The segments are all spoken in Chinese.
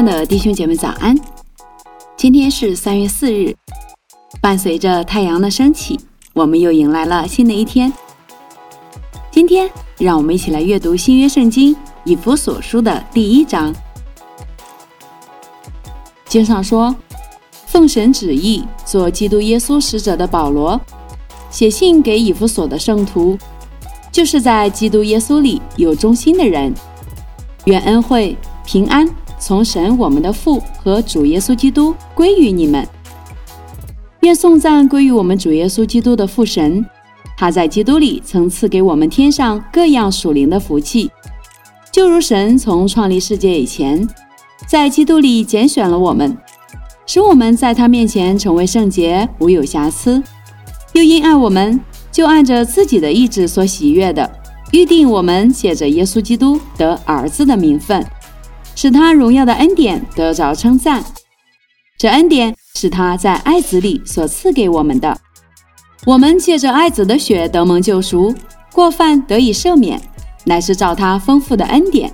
爱的弟兄姐妹，早安！今天是三月四日，伴随着太阳的升起，我们又迎来了新的一天。今天，让我们一起来阅读新约圣经以弗所书的第一章。经上说：“奉神旨意做基督耶稣使者的保罗，写信给以弗所的圣徒，就是在基督耶稣里有忠心的人，愿恩惠平安。”从神我们的父和主耶稣基督归于你们，愿颂赞归于我们主耶稣基督的父神。他在基督里曾赐给我们天上各样属灵的福气，就如神从创立世界以前，在基督里拣选了我们，使我们在他面前成为圣洁，无有瑕疵。又因爱我们，就按着自己的意志所喜悦的，预定我们借着耶稣基督得儿子的名分。使他荣耀的恩典得着称赞，这恩典是他在爱子里所赐给我们的。我们借着爱子的血得蒙救赎，过犯得以赦免，乃是照他丰富的恩典。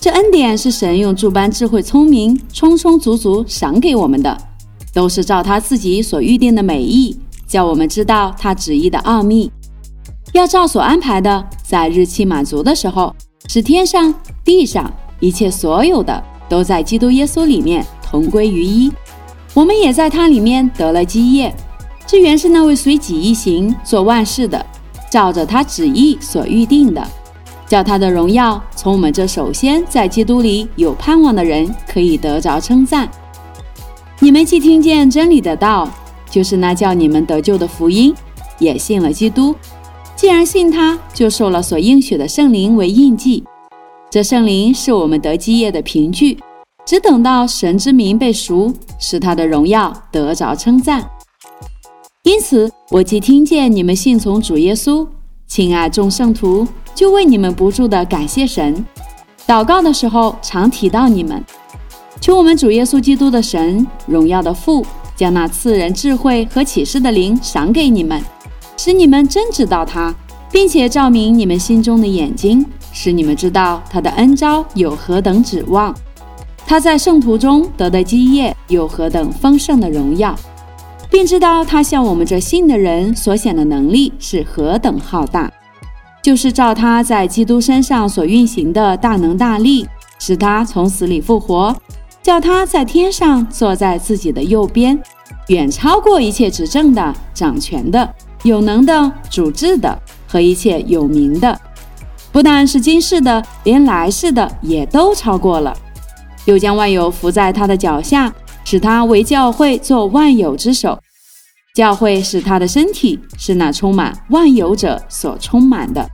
这恩典是神用诸般智慧聪明，充充足足赏给我们的，都是照他自己所预定的美意，叫我们知道他旨意的奥秘，要照所安排的，在日期满足的时候，使天上地上。一切所有的都在基督耶稣里面同归于一，我们也在他里面得了基业。这原是那位随己意行做万事的，照着他旨意所预定的，叫他的荣耀从我们这首先在基督里有盼望的人可以得着称赞。你们既听见真理的道，就是那叫你们得救的福音，也信了基督。既然信他，就受了所应许的圣灵为印记。这圣灵是我们得基业的凭据，只等到神之名被赎，使他的荣耀得着称赞。因此，我既听见你们信从主耶稣，亲爱众圣徒，就为你们不住的感谢神。祷告的时候，常提到你们，求我们主耶稣基督的神，荣耀的父，将那赐人智慧和启示的灵赏给你们，使你们真知道他，并且照明你们心中的眼睛。使你们知道他的恩招有何等指望，他在圣徒中得的基业有何等丰盛的荣耀，并知道他向我们这信的人所显的能力是何等浩大，就是照他在基督身上所运行的大能大力，使他从死里复活，叫他在天上坐在自己的右边，远超过一切执政的、掌权的、有能的、主治的和一切有名的。不但是今世的，连来世的也都超过了，又将万有伏在他的脚下，使他为教会做万有之首。教会是他的身体，是那充满万有者所充满的。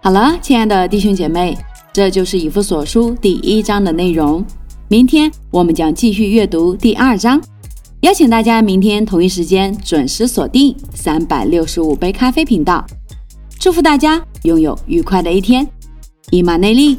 好了，亲爱的弟兄姐妹，这就是以弗所书第一章的内容。明天我们将继续阅读第二章，邀请大家明天同一时间准时锁定三百六十五杯咖啡频道。祝福大家拥有愉快的一天，以马内利。